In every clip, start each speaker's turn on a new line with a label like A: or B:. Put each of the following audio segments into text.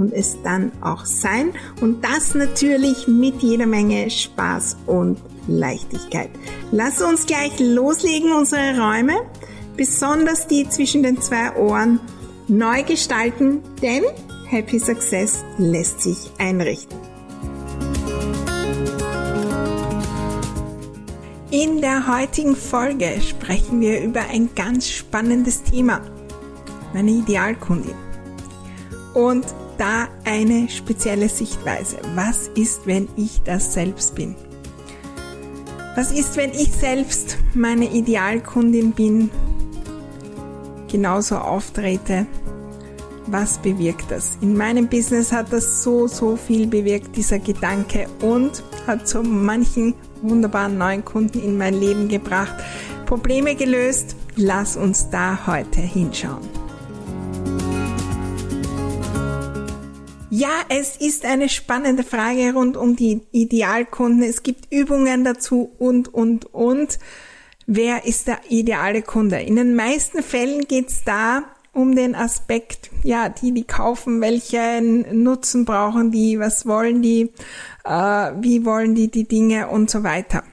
A: und es dann auch sein. Und das natürlich mit jeder Menge Spaß und Leichtigkeit. Lass uns gleich loslegen, unsere Räume, besonders die zwischen den zwei Ohren, neu gestalten, denn Happy Success lässt sich einrichten. In der heutigen Folge sprechen wir über ein ganz spannendes Thema, meine Idealkundin. Und da eine spezielle Sichtweise. Was ist, wenn ich das selbst bin? Was ist, wenn ich selbst meine Idealkundin bin, genauso auftrete? Was bewirkt das? In meinem Business hat das so, so viel bewirkt, dieser Gedanke, und hat so manchen wunderbaren neuen Kunden in mein Leben gebracht, Probleme gelöst. Lass uns da heute hinschauen. Ja, es ist eine spannende Frage rund um die Idealkunden. Es gibt Übungen dazu und, und, und. Wer ist der ideale Kunde? In den meisten Fällen geht es da um den Aspekt, ja, die, die kaufen, welchen Nutzen brauchen die, was wollen die, äh, wie wollen die die Dinge und so weiter.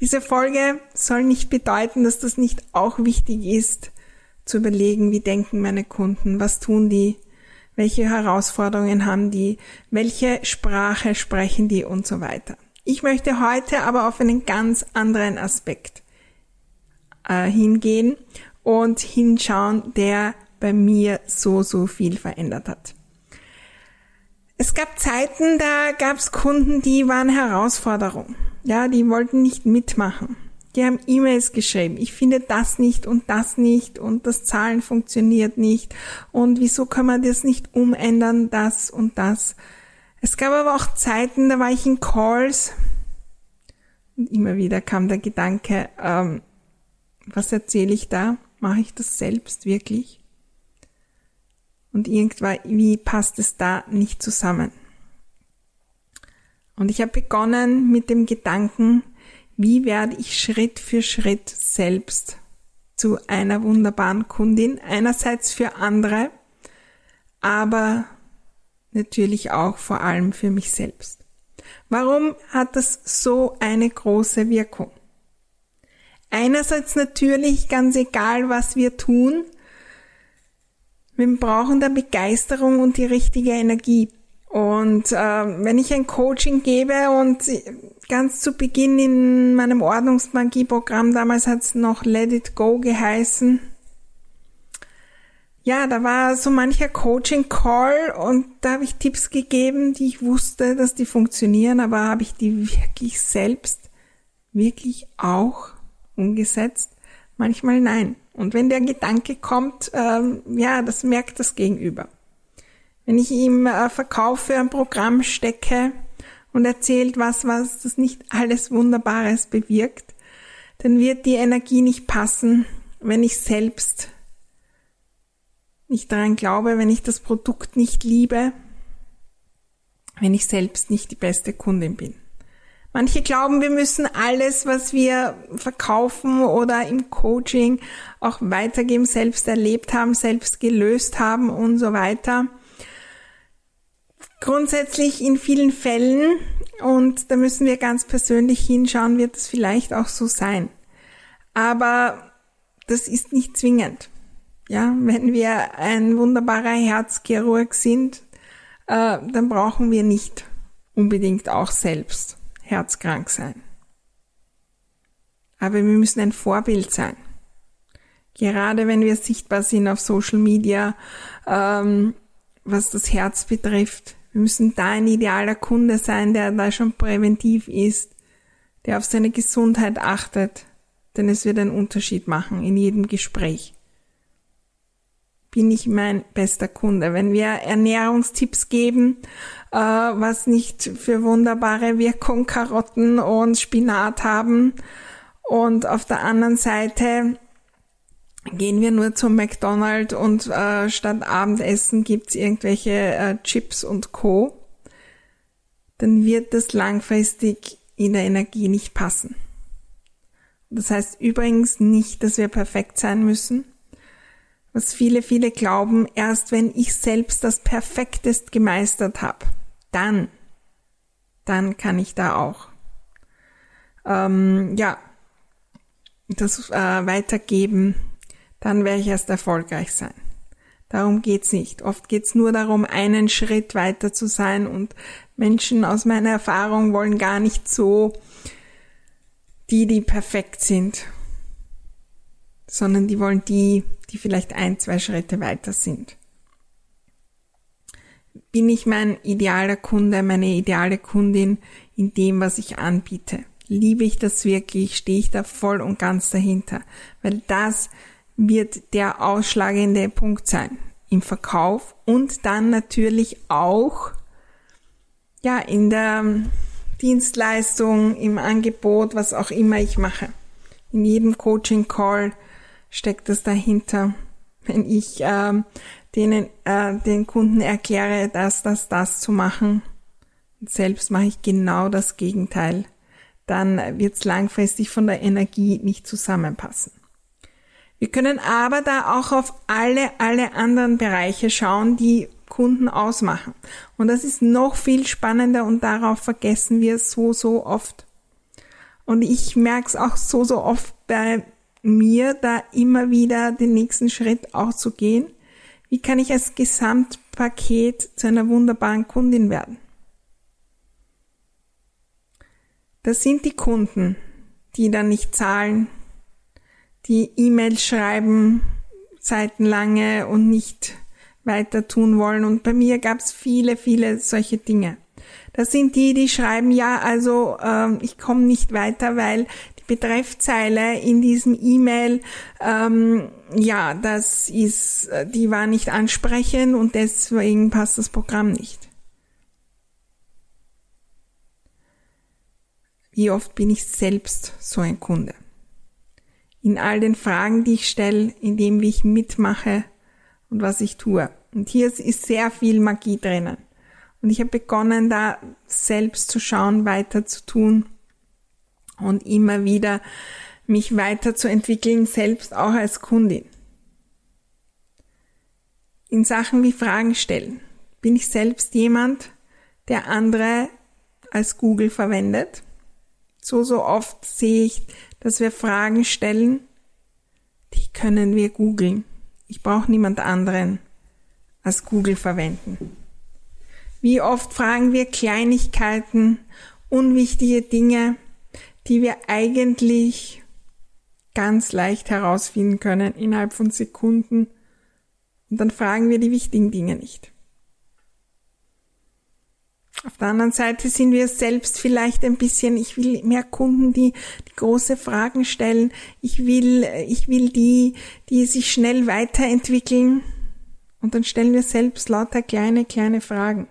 A: Diese Folge soll nicht bedeuten, dass das nicht auch wichtig ist, zu überlegen, wie denken meine Kunden, was tun die, welche Herausforderungen haben die, welche Sprache sprechen die und so weiter. Ich möchte heute aber auf einen ganz anderen Aspekt äh, hingehen und hinschauen, der bei mir so, so viel verändert hat. Es gab Zeiten, da gab es Kunden, die waren Herausforderung. Ja, die wollten nicht mitmachen die haben E-Mails geschrieben. Ich finde das nicht und das nicht und das Zahlen funktioniert nicht und wieso kann man das nicht umändern, das und das. Es gab aber auch Zeiten, da war ich in Calls und immer wieder kam der Gedanke, ähm, was erzähle ich da? Mache ich das selbst wirklich? Und irgendwie passt es da nicht zusammen. Und ich habe begonnen mit dem Gedanken, wie werde ich Schritt für Schritt selbst zu einer wunderbaren Kundin, einerseits für andere, aber natürlich auch vor allem für mich selbst. Warum hat das so eine große Wirkung? Einerseits natürlich ganz egal, was wir tun, wir brauchen da Begeisterung und die richtige Energie. Und äh, wenn ich ein Coaching gebe und ganz zu Beginn in meinem Ordnungsmagie-Programm, damals hat es noch Let It Go geheißen, ja, da war so mancher Coaching-Call und da habe ich Tipps gegeben, die ich wusste, dass die funktionieren, aber habe ich die wirklich selbst wirklich auch umgesetzt? Manchmal nein. Und wenn der Gedanke kommt, ähm, ja, das merkt das Gegenüber. Wenn ich ihm äh, Verkauf für ein Programm stecke und erzählt was, was das nicht alles Wunderbares bewirkt, dann wird die Energie nicht passen, wenn ich selbst nicht daran glaube, wenn ich das Produkt nicht liebe, wenn ich selbst nicht die beste Kundin bin. Manche glauben, wir müssen alles, was wir verkaufen oder im Coaching auch weitergeben, selbst erlebt haben, selbst gelöst haben und so weiter. Grundsätzlich in vielen Fällen, und da müssen wir ganz persönlich hinschauen, wird es vielleicht auch so sein. Aber das ist nicht zwingend. Ja, wenn wir ein wunderbarer Herzchirurg sind, äh, dann brauchen wir nicht unbedingt auch selbst herzkrank sein. Aber wir müssen ein Vorbild sein. Gerade wenn wir sichtbar sind auf Social Media, ähm, was das Herz betrifft, wir müssen da ein idealer Kunde sein, der da schon präventiv ist, der auf seine Gesundheit achtet, denn es wird einen Unterschied machen in jedem Gespräch. bin ich mein bester Kunde. Wenn wir Ernährungstipps geben, äh, was nicht für wunderbare Wirkung Karotten und Spinat haben und auf der anderen Seite gehen wir nur zum McDonald's und äh, statt Abendessen gibt's irgendwelche äh, Chips und Co., dann wird das langfristig in der Energie nicht passen. Das heißt übrigens nicht, dass wir perfekt sein müssen. Was viele, viele glauben, erst wenn ich selbst das Perfektest gemeistert habe, dann, dann kann ich da auch, ähm, ja, das äh, weitergeben, dann werde ich erst erfolgreich sein. Darum geht's nicht. Oft geht's nur darum, einen Schritt weiter zu sein und Menschen aus meiner Erfahrung wollen gar nicht so die, die perfekt sind, sondern die wollen die, die vielleicht ein, zwei Schritte weiter sind. Bin ich mein idealer Kunde, meine ideale Kundin in dem, was ich anbiete? Liebe ich das wirklich? Stehe ich da voll und ganz dahinter? Weil das wird der ausschlagende Punkt sein im Verkauf und dann natürlich auch ja in der Dienstleistung, im Angebot, was auch immer ich mache. In jedem Coaching Call steckt das dahinter, wenn ich äh, denen äh, den Kunden erkläre, das, das, das zu machen. Und selbst mache ich genau das Gegenteil. Dann wird es langfristig von der Energie nicht zusammenpassen. Wir können aber da auch auf alle, alle anderen Bereiche schauen, die Kunden ausmachen. Und das ist noch viel spannender und darauf vergessen wir so, so oft. Und ich merke es auch so, so oft bei mir, da immer wieder den nächsten Schritt auch zu gehen. Wie kann ich als Gesamtpaket zu einer wunderbaren Kundin werden? Das sind die Kunden, die dann nicht zahlen, die E-Mails schreiben, seitenlange und nicht weiter tun wollen. Und bei mir gab es viele, viele solche Dinge. Das sind die, die schreiben, ja, also ähm, ich komme nicht weiter, weil die Betreffzeile in diesem E-Mail, ähm, ja, das ist, die war nicht ansprechend und deswegen passt das Programm nicht. Wie oft bin ich selbst so ein Kunde? In all den Fragen, die ich stelle, in dem, wie ich mitmache und was ich tue. Und hier ist sehr viel Magie drinnen. Und ich habe begonnen, da selbst zu schauen, weiter zu tun und immer wieder mich weiterzuentwickeln, selbst auch als Kundin. In Sachen wie Fragen stellen bin ich selbst jemand, der andere als Google verwendet. So, so oft sehe ich dass wir Fragen stellen, die können wir googeln. Ich brauche niemand anderen als Google verwenden. Wie oft fragen wir Kleinigkeiten, unwichtige Dinge, die wir eigentlich ganz leicht herausfinden können innerhalb von Sekunden und dann fragen wir die wichtigen Dinge nicht. Auf der anderen Seite sind wir selbst vielleicht ein bisschen, ich will mehr Kunden, die, die große Fragen stellen. Ich will, ich will die, die sich schnell weiterentwickeln. Und dann stellen wir selbst lauter kleine, kleine Fragen.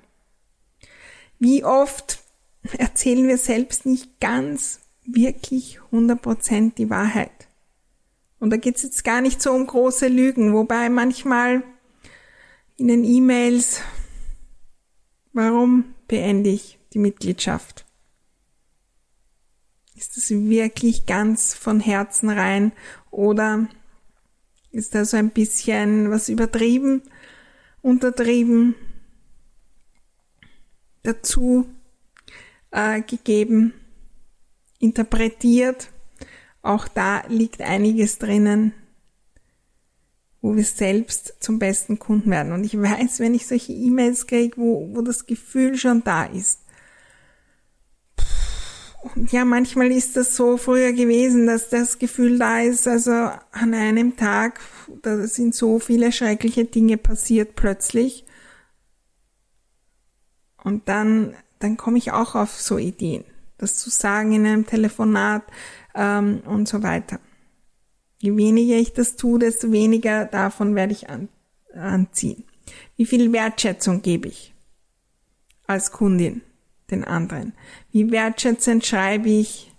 A: Wie oft erzählen wir selbst nicht ganz wirklich 100% die Wahrheit? Und da geht's jetzt gar nicht so um große Lügen, wobei manchmal in den E-Mails, warum beende ich die Mitgliedschaft? Ist das wirklich ganz von Herzen rein oder ist da so ein bisschen was übertrieben, untertrieben, dazu äh, gegeben, interpretiert? Auch da liegt einiges drinnen, wo wir selbst zum besten Kunden werden. Und ich weiß, wenn ich solche E-Mails kriege, wo, wo das Gefühl schon da ist. Und ja, manchmal ist das so früher gewesen, dass das Gefühl da ist, also an einem Tag, da sind so viele schreckliche Dinge passiert plötzlich. Und dann, dann komme ich auch auf so Ideen, das zu sagen in einem Telefonat ähm, und so weiter. Je weniger ich das tue, desto weniger davon werde ich an, anziehen? Wie viel Wertschätzung gebe ich als Kundin den anderen? Wie wertschätzend schreibe ich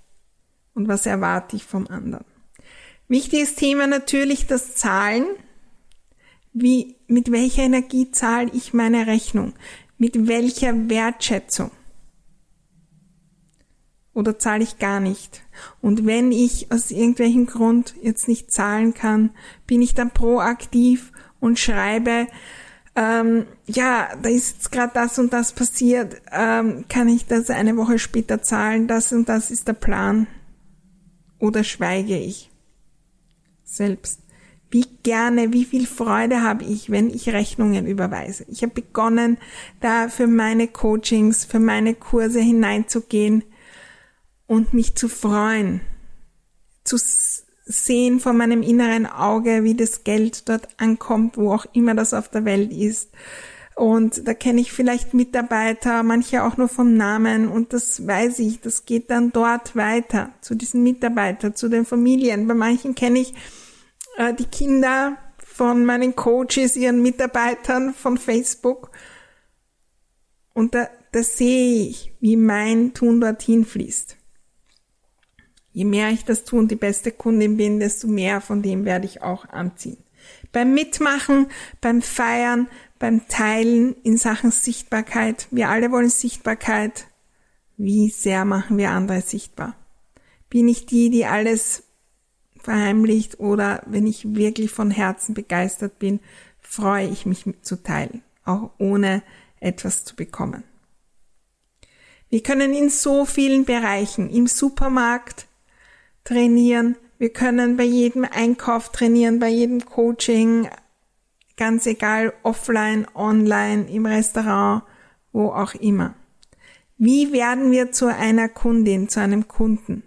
A: und was erwarte ich vom anderen? Wichtiges Thema natürlich das Zahlen. Wie, mit welcher Energie zahle ich meine Rechnung? Mit welcher Wertschätzung? Oder zahle ich gar nicht? Und wenn ich aus irgendwelchen Grund jetzt nicht zahlen kann, bin ich dann proaktiv und schreibe, ähm, ja, da ist jetzt gerade das und das passiert, ähm, kann ich das eine Woche später zahlen, das und das ist der Plan. Oder schweige ich selbst? Wie gerne, wie viel Freude habe ich, wenn ich Rechnungen überweise. Ich habe begonnen, da für meine Coachings, für meine Kurse hineinzugehen und mich zu freuen, zu sehen vor meinem inneren Auge, wie das Geld dort ankommt, wo auch immer das auf der Welt ist. Und da kenne ich vielleicht Mitarbeiter, manche auch nur vom Namen und das weiß ich, das geht dann dort weiter zu diesen Mitarbeitern, zu den Familien. Bei manchen kenne ich äh, die Kinder von meinen Coaches, ihren Mitarbeitern von Facebook. Und da, da sehe ich, wie mein Tun dorthin fließt. Je mehr ich das tue und die beste Kundin bin, desto mehr von dem werde ich auch anziehen. Beim Mitmachen, beim Feiern, beim Teilen in Sachen Sichtbarkeit. Wir alle wollen Sichtbarkeit. Wie sehr machen wir andere sichtbar? Bin ich die, die alles verheimlicht oder wenn ich wirklich von Herzen begeistert bin, freue ich mich zu teilen, auch ohne etwas zu bekommen. Wir können in so vielen Bereichen, im Supermarkt, trainieren. Wir können bei jedem Einkauf trainieren, bei jedem Coaching, ganz egal, offline, online, im Restaurant, wo auch immer. Wie werden wir zu einer Kundin, zu einem Kunden,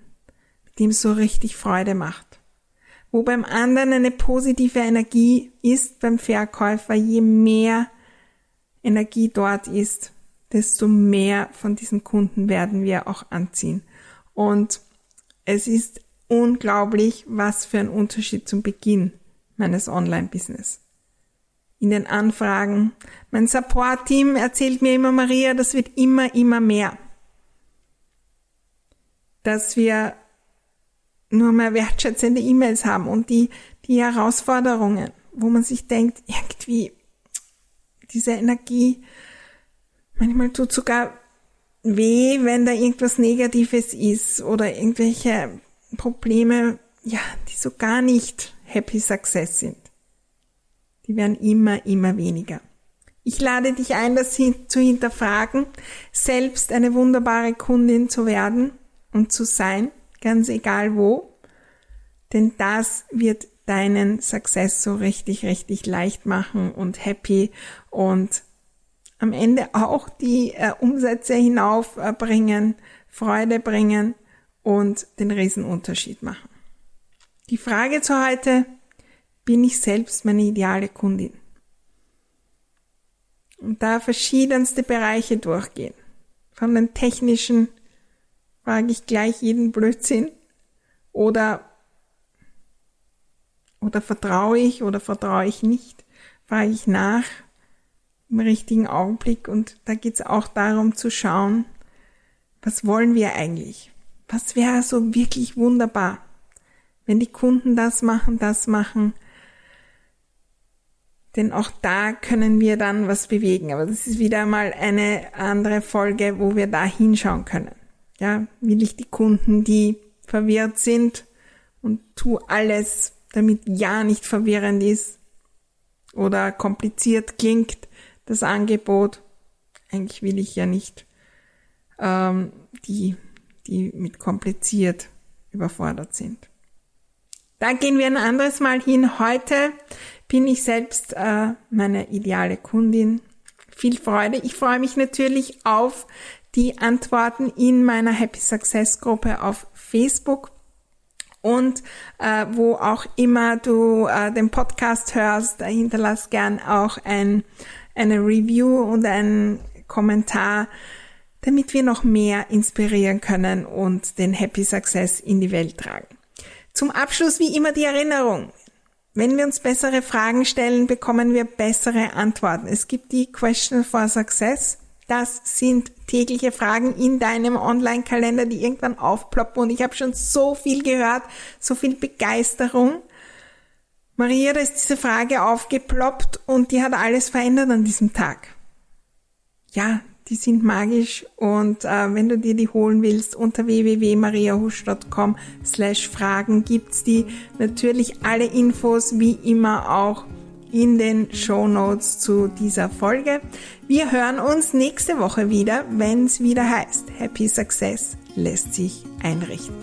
A: mit dem so richtig Freude macht? Wo beim anderen eine positive Energie ist beim Verkäufer, je mehr Energie dort ist, desto mehr von diesen Kunden werden wir auch anziehen. Und es ist unglaublich, was für ein Unterschied zum Beginn meines Online-Business. In den Anfragen. Mein Support-Team erzählt mir immer, Maria, das wird immer, immer mehr. Dass wir nur mehr wertschätzende E-Mails haben und die, die Herausforderungen, wo man sich denkt, irgendwie diese Energie, manchmal tut sogar weh, wenn da irgendwas Negatives ist oder irgendwelche Probleme, ja, die so gar nicht Happy Success sind. Die werden immer, immer weniger. Ich lade dich ein, das zu hinterfragen, selbst eine wunderbare Kundin zu werden und zu sein, ganz egal wo, denn das wird deinen Success so richtig, richtig leicht machen und happy und am Ende auch die äh, Umsätze hinaufbringen, äh, Freude bringen und den Riesenunterschied machen. Die Frage zu heute, bin ich selbst meine ideale Kundin? Und da verschiedenste Bereiche durchgehen. Von den technischen frage ich gleich jeden Blödsinn oder oder vertraue ich oder vertraue ich nicht? Frage ich nach im richtigen Augenblick und da geht es auch darum zu schauen, was wollen wir eigentlich? Was wäre so wirklich wunderbar, wenn die Kunden das machen, das machen. Denn auch da können wir dann was bewegen. Aber das ist wieder mal eine andere Folge, wo wir da hinschauen können. Ja, will ich die Kunden, die verwirrt sind und tu alles, damit ja nicht verwirrend ist oder kompliziert klingt, das Angebot. Eigentlich will ich ja nicht ähm, die die mit kompliziert überfordert sind. Da gehen wir ein anderes Mal hin. Heute bin ich selbst äh, meine ideale Kundin. Viel Freude. Ich freue mich natürlich auf die Antworten in meiner Happy Success Gruppe auf Facebook und äh, wo auch immer du äh, den Podcast hörst, hinterlass gern auch ein, eine Review und einen Kommentar damit wir noch mehr inspirieren können und den Happy Success in die Welt tragen. Zum Abschluss wie immer die Erinnerung. wenn wir uns bessere Fragen stellen, bekommen wir bessere Antworten. Es gibt die Question for Success. Das sind tägliche Fragen in deinem Online-Kalender, die irgendwann aufploppen. Und ich habe schon so viel gehört, so viel Begeisterung. Maria, da ist diese Frage aufgeploppt und die hat alles verändert an diesem Tag. Ja, die sind magisch und äh, wenn du dir die holen willst, unter www.mariahusch.com slash Fragen gibt's die. Natürlich alle Infos wie immer auch in den Show Notes zu dieser Folge. Wir hören uns nächste Woche wieder, wenn es wieder heißt, Happy Success lässt sich einrichten.